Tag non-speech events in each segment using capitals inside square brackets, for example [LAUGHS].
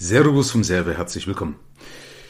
Servus vom Serve, herzlich willkommen.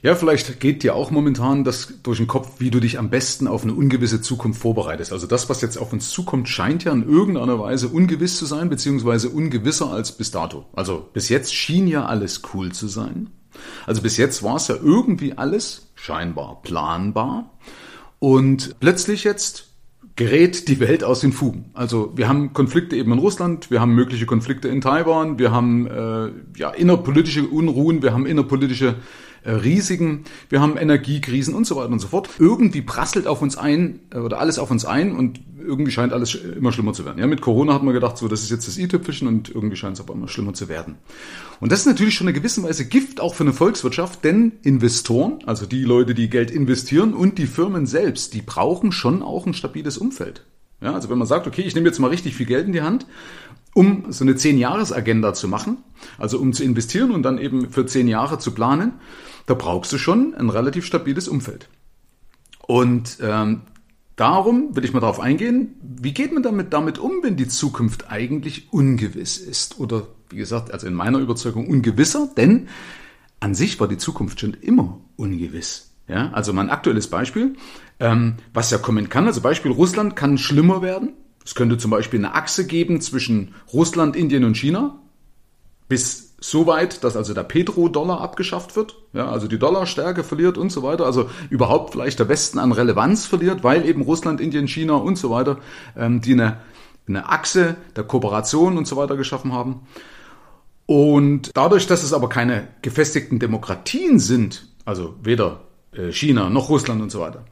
Ja, vielleicht geht dir auch momentan das durch den Kopf, wie du dich am besten auf eine ungewisse Zukunft vorbereitest. Also das, was jetzt auf uns zukommt, scheint ja in irgendeiner Weise ungewiss zu sein, beziehungsweise ungewisser als bis dato. Also bis jetzt schien ja alles cool zu sein. Also bis jetzt war es ja irgendwie alles scheinbar planbar. Und plötzlich jetzt gerät die Welt aus den Fugen. Also wir haben Konflikte eben in Russland, wir haben mögliche Konflikte in Taiwan, wir haben äh, ja innerpolitische Unruhen, wir haben innerpolitische Risiken, wir haben Energiekrisen und so weiter und so fort. Irgendwie prasselt auf uns ein äh, oder alles auf uns ein und irgendwie scheint alles immer schlimmer zu werden. Ja, mit Corona hat man gedacht, so das ist jetzt das i-Tüpfelchen und irgendwie scheint es aber immer schlimmer zu werden. Und das ist natürlich schon eine gewisse Weise Gift auch für eine Volkswirtschaft, denn Investoren, also die Leute, die Geld investieren und die Firmen selbst, die brauchen schon auch ein stabiles Umfeld. Ja, also wenn man sagt, okay, ich nehme jetzt mal richtig viel Geld in die Hand um so eine Zehn-Jahres-Agenda zu machen, also um zu investieren und dann eben für zehn Jahre zu planen, da brauchst du schon ein relativ stabiles Umfeld. Und ähm, darum will ich mal darauf eingehen, wie geht man damit, damit um, wenn die Zukunft eigentlich ungewiss ist? Oder wie gesagt, also in meiner Überzeugung ungewisser, denn an sich war die Zukunft schon immer ungewiss. Ja, also mein aktuelles Beispiel, ähm, was ja kommen kann, also Beispiel Russland kann schlimmer werden, es könnte zum Beispiel eine Achse geben zwischen Russland, Indien und China, bis so weit, dass also der Petrodollar abgeschafft wird, ja, also die Dollarstärke verliert und so weiter, also überhaupt vielleicht der Westen an Relevanz verliert, weil eben Russland, Indien, China und so weiter, ähm, die eine, eine Achse der Kooperation und so weiter geschaffen haben. Und dadurch, dass es aber keine gefestigten Demokratien sind, also weder äh, China noch Russland und so weiter,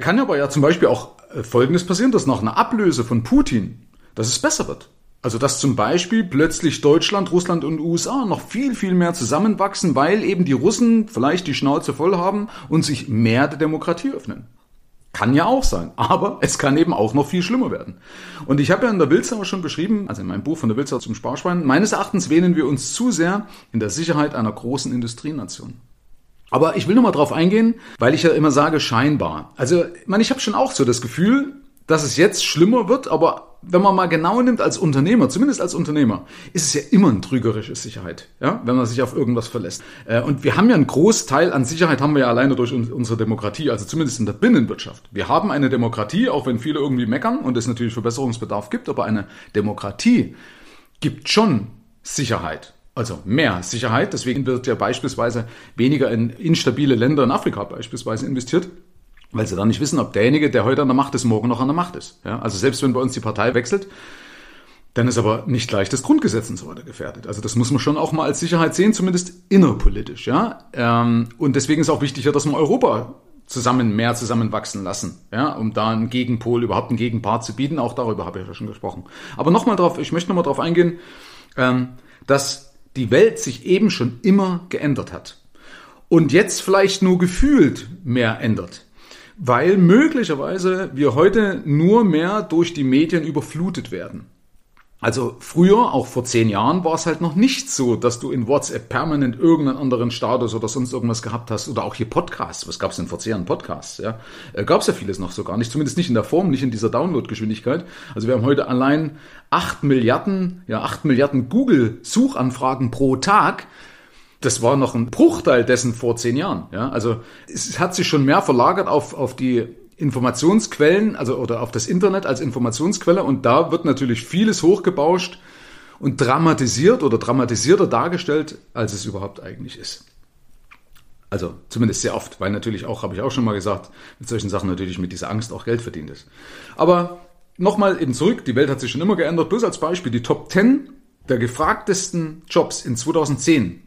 kann aber ja zum Beispiel auch äh, Folgendes passieren, dass nach einer Ablöse von Putin, dass es besser wird. Also dass zum Beispiel plötzlich Deutschland, Russland und USA noch viel, viel mehr zusammenwachsen, weil eben die Russen vielleicht die Schnauze voll haben und sich mehr der Demokratie öffnen. Kann ja auch sein, [LAUGHS] aber es kann eben auch noch viel schlimmer werden. Und ich habe ja in der Wildsau schon beschrieben, also in meinem Buch von der Wildsau zum Sparschwein, meines Erachtens wähnen wir uns zu sehr in der Sicherheit einer großen Industrienation. Aber ich will nochmal drauf eingehen, weil ich ja immer sage, scheinbar. Also, ich meine, ich habe schon auch so das Gefühl, dass es jetzt schlimmer wird, aber wenn man mal genau nimmt als Unternehmer, zumindest als Unternehmer, ist es ja immer eine trügerische Sicherheit, ja, wenn man sich auf irgendwas verlässt. Äh, und wir haben ja einen Großteil an Sicherheit haben wir ja alleine durch unsere Demokratie, also zumindest in der Binnenwirtschaft. Wir haben eine Demokratie, auch wenn viele irgendwie meckern und es natürlich Verbesserungsbedarf gibt, aber eine Demokratie gibt schon Sicherheit. Also mehr Sicherheit. Deswegen wird ja beispielsweise weniger in instabile Länder in Afrika beispielsweise investiert, weil sie dann nicht wissen, ob derjenige, der heute an der Macht ist, morgen noch an der Macht ist. Ja, also selbst wenn bei uns die Partei wechselt, dann ist aber nicht gleich das Grundgesetz und so weiter gefährdet. Also das muss man schon auch mal als Sicherheit sehen, zumindest innerpolitisch. Ja, ähm, und deswegen ist auch wichtiger, dass wir Europa zusammen mehr zusammenwachsen lassen, ja, um da einen Gegenpol, überhaupt einen Gegenpart zu bieten. Auch darüber habe ich ja schon gesprochen. Aber nochmal drauf, ich möchte nochmal drauf eingehen, ähm, dass die Welt sich eben schon immer geändert hat. Und jetzt vielleicht nur gefühlt mehr ändert. Weil möglicherweise wir heute nur mehr durch die Medien überflutet werden. Also früher, auch vor zehn Jahren, war es halt noch nicht so, dass du in WhatsApp permanent irgendeinen anderen Status oder sonst irgendwas gehabt hast. Oder auch hier Podcasts. Was gab es denn vor zehn Jahren? Podcasts, ja. Äh, gab es ja vieles noch so gar nicht. Zumindest nicht in der Form, nicht in dieser Downloadgeschwindigkeit. Also wir haben heute allein acht Milliarden, ja, acht Milliarden Google-Suchanfragen pro Tag. Das war noch ein Bruchteil dessen vor zehn Jahren. Ja, also es hat sich schon mehr verlagert auf, auf die Informationsquellen, also oder auf das Internet als Informationsquelle und da wird natürlich vieles hochgebauscht und dramatisiert oder dramatisierter dargestellt, als es überhaupt eigentlich ist. Also zumindest sehr oft, weil natürlich auch, habe ich auch schon mal gesagt, mit solchen Sachen natürlich mit dieser Angst auch Geld verdient ist. Aber nochmal eben zurück, die Welt hat sich schon immer geändert. Bloß als Beispiel, die Top 10 der gefragtesten Jobs in 2010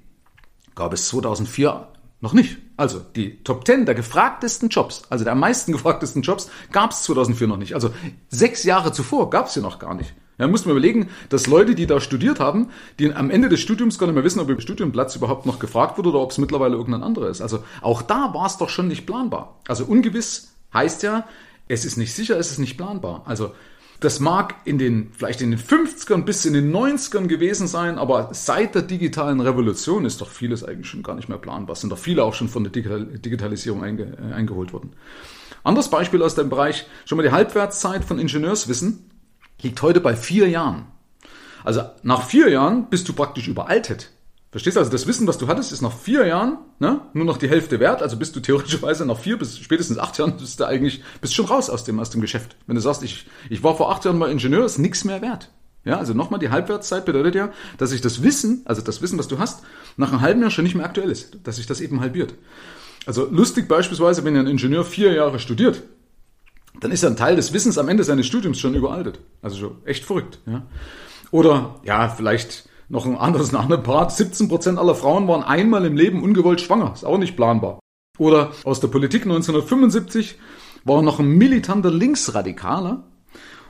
gab es 2004 noch nicht. Also die Top 10 der gefragtesten Jobs, also der am meisten [LAUGHS] gefragtesten Jobs, gab es 2004 noch nicht. Also sechs Jahre zuvor gab es sie noch gar nicht. Ja, muss man überlegen, dass Leute, die da studiert haben, die am Ende des Studiums gar nicht mehr wissen, ob im Studienplatz überhaupt noch gefragt wurde oder ob es mittlerweile irgendein anderer ist. Also auch da war es doch schon nicht planbar. Also ungewiss heißt ja, es ist nicht sicher, es ist nicht planbar. Also das mag in den, vielleicht in den 50ern bis in den 90ern gewesen sein, aber seit der digitalen Revolution ist doch vieles eigentlich schon gar nicht mehr planbar. Sind doch viele auch schon von der Digitalisierung einge, äh, eingeholt worden. Anderes Beispiel aus dem Bereich, schon mal die Halbwertszeit von Ingenieurswissen liegt heute bei vier Jahren. Also nach vier Jahren bist du praktisch überaltet. Verstehst du? Also das Wissen, was du hattest, ist nach vier Jahren ne, nur noch die Hälfte wert. Also bist du theoretischerweise nach vier bis spätestens acht Jahren bist du eigentlich bist schon raus aus dem aus dem Geschäft. Wenn du sagst, ich ich war vor acht Jahren mal Ingenieur, ist nichts mehr wert. Ja, also nochmal die Halbwertszeit bedeutet ja, dass sich das Wissen, also das Wissen, was du hast, nach einem halben Jahr schon nicht mehr aktuell ist, dass sich das eben halbiert. Also lustig beispielsweise, wenn ein Ingenieur vier Jahre studiert, dann ist ein Teil des Wissens am Ende seines Studiums schon überaltet. Also schon echt verrückt. Ja. Oder ja, vielleicht noch ein anderes, ein anderer Part. 17% aller Frauen waren einmal im Leben ungewollt schwanger. Ist auch nicht planbar. Oder aus der Politik 1975 war noch ein militanter Linksradikaler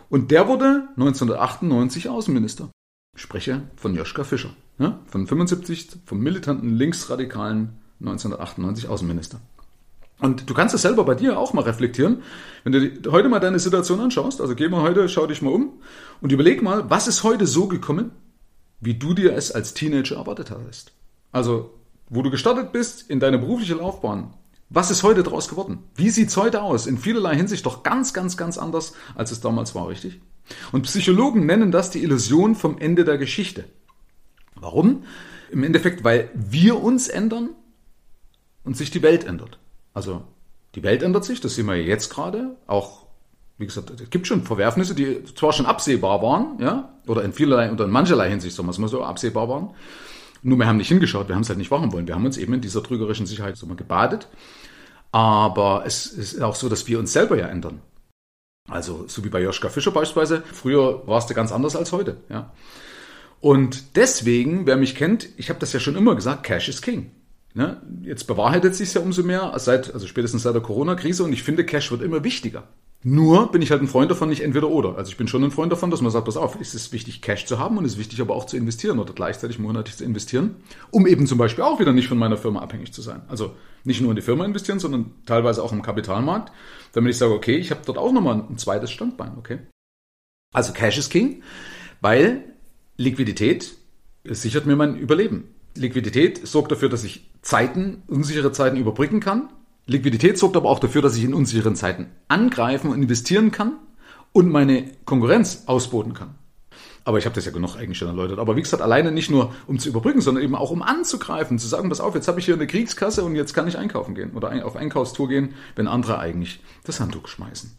und der wurde 1998 Außenminister. Ich spreche von Joschka Fischer. Ja, von 75 vom militanten Linksradikalen 1998 Außenminister. Und du kannst es selber bei dir auch mal reflektieren. Wenn du heute mal deine Situation anschaust, also geh mal heute, schau dich mal um und überleg mal, was ist heute so gekommen, wie du dir es als Teenager erwartet hast. Also, wo du gestartet bist in deine berufliche Laufbahn. Was ist heute daraus geworden? Wie sieht's heute aus? In vielerlei Hinsicht doch ganz, ganz, ganz anders, als es damals war, richtig? Und Psychologen nennen das die Illusion vom Ende der Geschichte. Warum? Im Endeffekt, weil wir uns ändern und sich die Welt ändert. Also die Welt ändert sich, das sehen wir jetzt gerade, auch wie gesagt, es gibt schon Verwerfnisse, die zwar schon absehbar waren, ja, oder in vielerlei oder in mancherlei Hinsicht, sagen wir es so, absehbar waren. Nur wir haben nicht hingeschaut, wir haben es halt nicht wahren wollen. Wir haben uns eben in dieser trügerischen Sicherheit so mal gebadet. Aber es ist auch so, dass wir uns selber ja ändern. Also, so wie bei Joschka Fischer beispielsweise. Früher warst du ganz anders als heute, ja. Und deswegen, wer mich kennt, ich habe das ja schon immer gesagt, Cash is King. Ne? Jetzt bewahrheitet sich ja umso mehr, seit, also spätestens seit der Corona-Krise und ich finde, Cash wird immer wichtiger. Nur bin ich halt ein Freund davon, nicht entweder oder. Also ich bin schon ein Freund davon, dass man sagt, pass auf, es ist wichtig, Cash zu haben und es ist wichtig, aber auch zu investieren oder gleichzeitig monatlich zu investieren, um eben zum Beispiel auch wieder nicht von meiner Firma abhängig zu sein. Also nicht nur in die Firma investieren, sondern teilweise auch im Kapitalmarkt, damit ich sage, okay, ich habe dort auch nochmal ein zweites Standbein, okay? Also Cash ist King, weil Liquidität sichert mir mein Überleben. Liquidität sorgt dafür, dass ich Zeiten, unsichere Zeiten überbrücken kann. Liquidität sorgt aber auch dafür, dass ich in unsicheren Zeiten angreifen und investieren kann und meine Konkurrenz ausboten kann. Aber ich habe das ja genug eigentlich schon erläutert. Aber wie gesagt, alleine nicht nur um zu überbrücken, sondern eben auch um anzugreifen, zu sagen, pass auf, jetzt habe ich hier eine Kriegskasse und jetzt kann ich einkaufen gehen oder auf Einkaufstour gehen, wenn andere eigentlich das Handtuch schmeißen.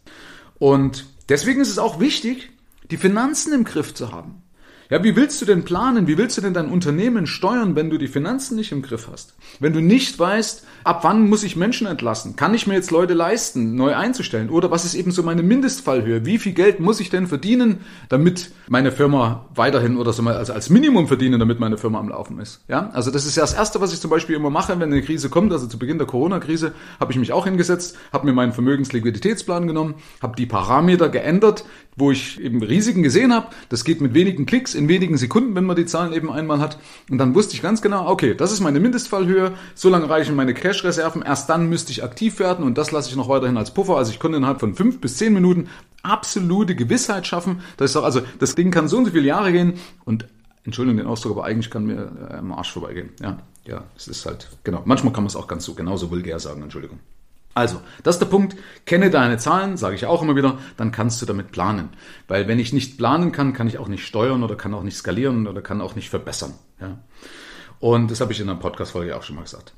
Und deswegen ist es auch wichtig, die Finanzen im Griff zu haben. Ja, wie willst du denn planen? Wie willst du denn dein Unternehmen steuern, wenn du die Finanzen nicht im Griff hast? Wenn du nicht weißt, ab wann muss ich Menschen entlassen? Kann ich mir jetzt Leute leisten, neu einzustellen? Oder was ist eben so meine Mindestfallhöhe? Wie viel Geld muss ich denn verdienen, damit meine Firma weiterhin oder so mal, also als Minimum verdienen, damit meine Firma am Laufen ist? Ja, also das ist ja das Erste, was ich zum Beispiel immer mache, wenn eine Krise kommt. Also zu Beginn der Corona-Krise habe ich mich auch hingesetzt, habe mir meinen Vermögensliquiditätsplan genommen, habe die Parameter geändert, wo ich eben Risiken gesehen habe. Das geht mit wenigen Klicks in wenigen Sekunden, wenn man die Zahlen eben einmal hat. Und dann wusste ich ganz genau, okay, das ist meine Mindestfallhöhe, so lange reichen meine Cash-Reserven, erst dann müsste ich aktiv werden und das lasse ich noch weiterhin als Puffer. Also ich konnte innerhalb von fünf bis zehn Minuten absolute Gewissheit schaffen, dass ich sage, also das Ding kann so und so viele Jahre gehen und Entschuldigung den Ausdruck, aber eigentlich kann mir äh, am Arsch vorbeigehen. Ja, ja, es ist halt, genau. Manchmal kann man es auch ganz so genauso vulgär sagen, Entschuldigung. Also, das ist der Punkt. Kenne deine Zahlen, sage ich auch immer wieder, dann kannst du damit planen. Weil wenn ich nicht planen kann, kann ich auch nicht steuern oder kann auch nicht skalieren oder kann auch nicht verbessern. Ja? Und das habe ich in einer Podcast-Folge auch schon mal gesagt.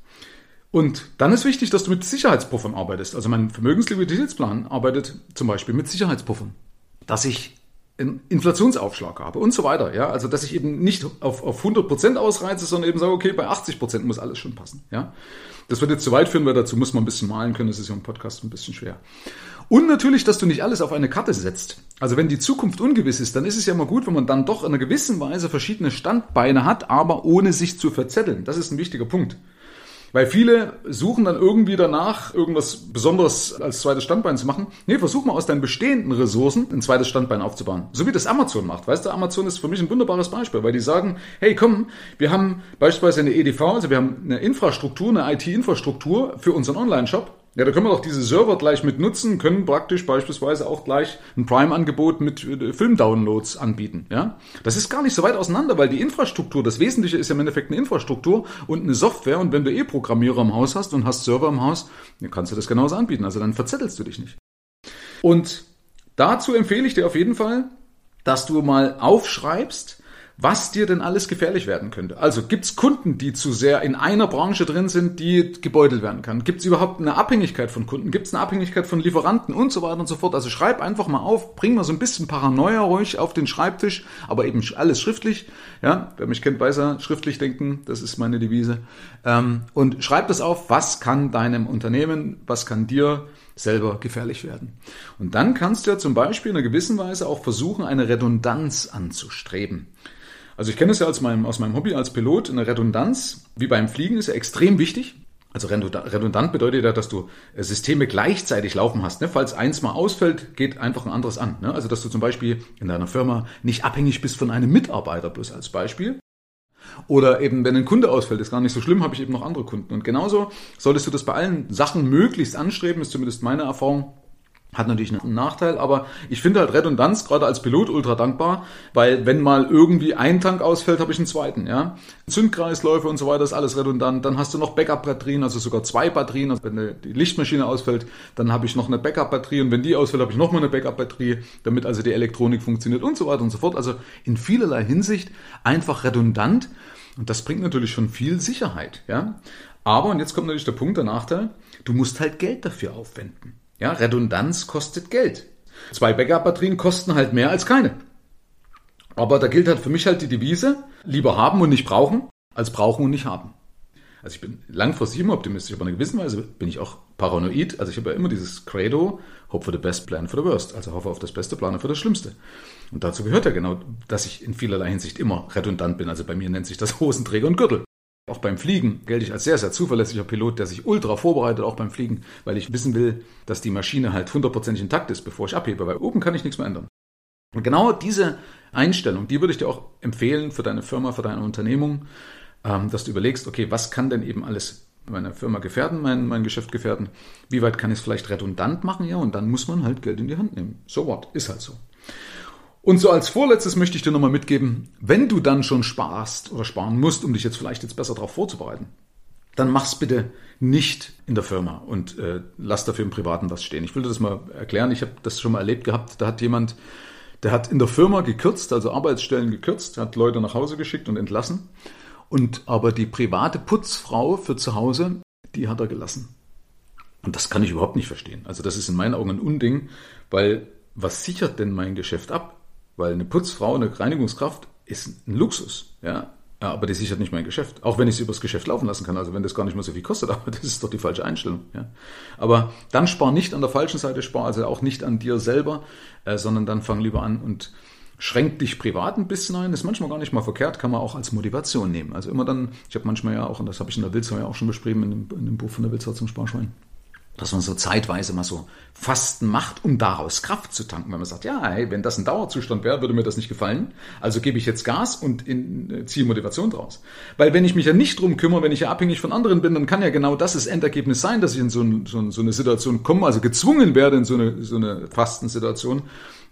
Und dann ist wichtig, dass du mit Sicherheitspuffern arbeitest. Also mein Vermögensliquiditätsplan arbeitet zum Beispiel mit Sicherheitspuffern. Dass ich einen Inflationsaufschlag habe und so weiter. Ja, also dass ich eben nicht auf, auf 100% ausreize, sondern eben sage, okay, bei 80% muss alles schon passen. Ja, das wird jetzt zu weit führen, weil dazu muss man ein bisschen malen können. Das ist ja im Podcast ein bisschen schwer. Und natürlich, dass du nicht alles auf eine Karte setzt. Also wenn die Zukunft ungewiss ist, dann ist es ja mal gut, wenn man dann doch in einer gewissen Weise verschiedene Standbeine hat, aber ohne sich zu verzetteln. Das ist ein wichtiger Punkt. Weil viele suchen dann irgendwie danach, irgendwas Besonderes als zweites Standbein zu machen. Nee, versuch mal aus deinen bestehenden Ressourcen ein zweites Standbein aufzubauen. So wie das Amazon macht. Weißt du, Amazon ist für mich ein wunderbares Beispiel, weil die sagen, hey komm, wir haben beispielsweise eine EDV, also wir haben eine Infrastruktur, eine IT-Infrastruktur für unseren Online-Shop ja, da können wir doch diese Server gleich mit nutzen, können praktisch beispielsweise auch gleich ein Prime-Angebot mit äh, Filmdownloads anbieten. Ja, das ist gar nicht so weit auseinander, weil die Infrastruktur, das Wesentliche ist ja im Endeffekt eine Infrastruktur und eine Software. Und wenn du eh Programmierer im Haus hast und hast Server im Haus, dann kannst du das genauso anbieten. Also dann verzettelst du dich nicht. Und dazu empfehle ich dir auf jeden Fall, dass du mal aufschreibst, was dir denn alles gefährlich werden könnte. Also gibt's Kunden, die zu sehr in einer Branche drin sind, die gebeutelt werden kann? Gibt's überhaupt eine Abhängigkeit von Kunden? Gibt's eine Abhängigkeit von Lieferanten und so weiter und so fort? Also schreib einfach mal auf, bring mal so ein bisschen Paranoia ruhig auf den Schreibtisch, aber eben alles schriftlich. Ja, wer mich kennt, weiß er, schriftlich denken, das ist meine Devise. Ähm, und schreib das auf, was kann deinem Unternehmen, was kann dir selber gefährlich werden. Und dann kannst du ja zum Beispiel in einer gewissen Weise auch versuchen, eine Redundanz anzustreben. Also ich kenne es ja aus meinem, aus meinem Hobby als Pilot. Eine Redundanz, wie beim Fliegen, ist ja extrem wichtig. Also redundant bedeutet ja, dass du äh, Systeme gleichzeitig laufen hast. Ne? Falls eins mal ausfällt, geht einfach ein anderes an. Ne? Also dass du zum Beispiel in deiner Firma nicht abhängig bist von einem Mitarbeiter, bloß als Beispiel. Oder eben, wenn ein Kunde ausfällt, ist gar nicht so schlimm, habe ich eben noch andere Kunden. Und genauso solltest du das bei allen Sachen möglichst anstreben, ist zumindest meine Erfahrung. Hat natürlich einen Nachteil, aber ich finde halt Redundanz gerade als Pilot ultra dankbar, weil wenn mal irgendwie ein Tank ausfällt, habe ich einen zweiten, ja. Zündkreisläufe und so weiter ist alles redundant. Dann hast du noch Backup-Batterien, also sogar zwei Batterien. Also wenn die Lichtmaschine ausfällt, dann habe ich noch eine Backup-Batterie und wenn die ausfällt, habe ich noch mal eine Backup-Batterie, damit also die Elektronik funktioniert und so weiter und so fort. Also in vielerlei Hinsicht einfach redundant und das bringt natürlich schon viel Sicherheit, ja. Aber, und jetzt kommt natürlich der Punkt, der Nachteil, du musst halt Geld dafür aufwenden. Ja, Redundanz kostet Geld. Zwei Backup-Batterien kosten halt mehr als keine. Aber da gilt halt für mich halt die Devise, lieber haben und nicht brauchen, als brauchen und nicht haben. Also ich bin langfristig immer optimistisch, aber in einer gewissen Weise bin ich auch paranoid. Also ich habe ja immer dieses Credo, hope for the best, plan for the worst. Also hoffe auf das Beste, plane für das Schlimmste. Und dazu gehört ja genau, dass ich in vielerlei Hinsicht immer redundant bin. Also bei mir nennt sich das Hosenträger und Gürtel. Auch beim Fliegen gelte ich als sehr, sehr zuverlässiger Pilot, der sich ultra vorbereitet, auch beim Fliegen, weil ich wissen will, dass die Maschine halt hundertprozentig intakt ist, bevor ich abhebe, weil oben kann ich nichts mehr ändern. Und genau diese Einstellung, die würde ich dir auch empfehlen für deine Firma, für deine Unternehmung, ähm, dass du überlegst, okay, was kann denn eben alles meine Firma gefährden, mein, mein Geschäft gefährden? Wie weit kann ich es vielleicht redundant machen? Ja, und dann muss man halt Geld in die Hand nehmen. So what? Ist halt so. Und so als vorletztes möchte ich dir nochmal mitgeben, wenn du dann schon sparst oder sparen musst, um dich jetzt vielleicht jetzt besser darauf vorzubereiten, dann mach's bitte nicht in der Firma und äh, lass dafür im Privaten was stehen. Ich will dir das mal erklären. Ich habe das schon mal erlebt gehabt. Da hat jemand, der hat in der Firma gekürzt, also Arbeitsstellen gekürzt, hat Leute nach Hause geschickt und entlassen. Und aber die private Putzfrau für zu Hause, die hat er gelassen. Und das kann ich überhaupt nicht verstehen. Also das ist in meinen Augen ein Unding, weil was sichert denn mein Geschäft ab? Weil eine Putzfrau, eine Reinigungskraft ist ein Luxus, ja. Aber die sichert nicht mein Geschäft. Auch wenn ich es übers Geschäft laufen lassen kann. Also wenn das gar nicht mehr so viel kostet, [LAUGHS] aber das ist doch die falsche Einstellung. Ja. Aber dann spar nicht an der falschen Seite, spar also auch nicht an dir selber, äh, sondern dann fang lieber an und schränk dich privat ein bisschen ein. Ist manchmal gar nicht mal verkehrt, kann man auch als Motivation nehmen. Also immer dann, ich habe manchmal ja auch, und das habe ich in der Wildsau ja auch schon beschrieben, in dem, in dem Buch von der Wildsau zum Sparschwein dass man so zeitweise mal so Fasten macht, um daraus Kraft zu tanken. Wenn man sagt, ja, hey, wenn das ein Dauerzustand wäre, würde mir das nicht gefallen. Also gebe ich jetzt Gas und in, äh, ziehe Motivation draus. Weil wenn ich mich ja nicht drum kümmere, wenn ich ja abhängig von anderen bin, dann kann ja genau das das Endergebnis sein, dass ich in so, ein, so, so eine Situation komme, also gezwungen werde in so eine, so eine Fastensituation.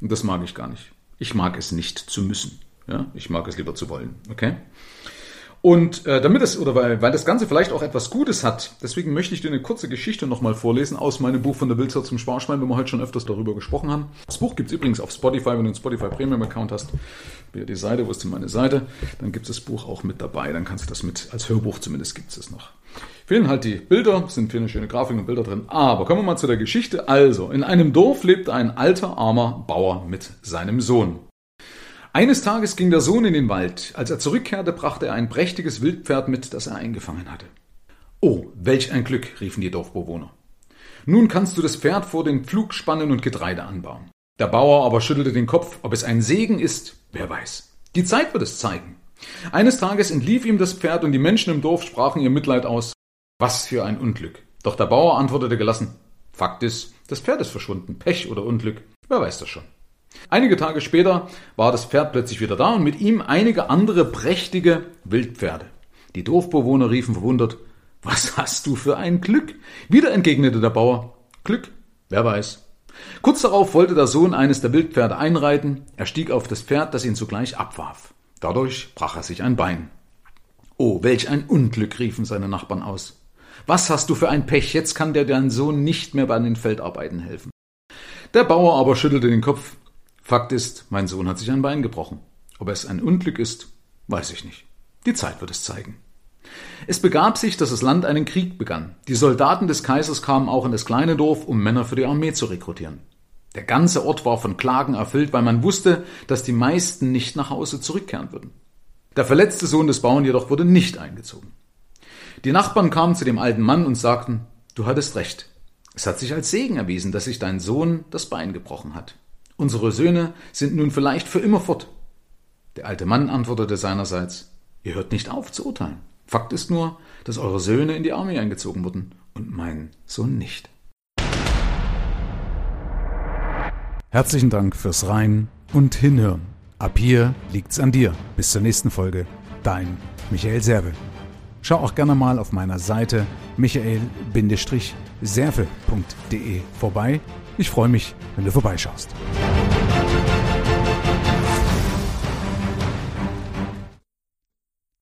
Und das mag ich gar nicht. Ich mag es nicht zu müssen. Ja, ich mag es lieber zu wollen. Okay? Und äh, damit es, oder weil, weil das Ganze vielleicht auch etwas Gutes hat, deswegen möchte ich dir eine kurze Geschichte nochmal vorlesen aus meinem Buch von der Wildsau zum Sparschwein, wenn wir heute schon öfters darüber gesprochen haben. Das Buch gibt's übrigens auf Spotify, wenn du einen Spotify Premium Account hast. Wieder die Seite, wo ist denn meine Seite? Dann gibt es das Buch auch mit dabei. Dann kannst du das mit, als Hörbuch zumindest gibt es noch. Fehlen halt die Bilder, sind viele schöne Grafiken und Bilder drin. Aber kommen wir mal zu der Geschichte. Also, in einem Dorf lebt ein alter, armer Bauer mit seinem Sohn. Eines Tages ging der Sohn in den Wald. Als er zurückkehrte, brachte er ein prächtiges Wildpferd mit, das er eingefangen hatte. Oh, welch ein Glück, riefen die Dorfbewohner. Nun kannst du das Pferd vor den Pflug spannen und Getreide anbauen. Der Bauer aber schüttelte den Kopf, ob es ein Segen ist, wer weiß. Die Zeit wird es zeigen. Eines Tages entlief ihm das Pferd und die Menschen im Dorf sprachen ihr Mitleid aus. Was für ein Unglück. Doch der Bauer antwortete gelassen. Fakt ist, das Pferd ist verschwunden. Pech oder Unglück. Wer weiß das schon. Einige Tage später war das Pferd plötzlich wieder da und mit ihm einige andere prächtige Wildpferde. Die Dorfbewohner riefen verwundert, was hast du für ein Glück? Wieder entgegnete der Bauer, Glück, wer weiß. Kurz darauf wollte der Sohn eines der Wildpferde einreiten, er stieg auf das Pferd, das ihn sogleich abwarf. Dadurch brach er sich ein Bein. Oh, welch ein Unglück, riefen seine Nachbarn aus. Was hast du für ein Pech, jetzt kann dir dein Sohn nicht mehr bei den Feldarbeiten helfen. Der Bauer aber schüttelte den Kopf. Fakt ist, mein Sohn hat sich ein Bein gebrochen. Ob es ein Unglück ist Weiß ich nicht. Die Zeit wird es zeigen. Es begab sich, dass das Land einen Krieg begann. Die Soldaten des Kaisers kamen auch in das kleine Dorf, um Männer für die Armee zu rekrutieren. Der ganze Ort war von Klagen erfüllt, weil man wusste, dass die meisten nicht nach Hause zurückkehren würden. Der verletzte Sohn des Bauern jedoch wurde nicht eingezogen. Die Nachbarn kamen zu dem alten Mann und sagten, du hattest recht. Es hat sich als Segen erwiesen, dass sich dein Sohn das Bein gebrochen hat. Unsere Söhne sind nun vielleicht für immer fort. Der alte Mann antwortete seinerseits, ihr hört nicht auf zu urteilen. Fakt ist nur, dass eure Söhne in die Armee eingezogen wurden und mein Sohn nicht. Herzlichen Dank fürs Rein und Hinhören. Ab hier liegt's an dir. Bis zur nächsten Folge. Dein Michael Serve. Schau auch gerne mal auf meiner Seite michael-serve.de vorbei. Ich freue mich, wenn du vorbeischaust.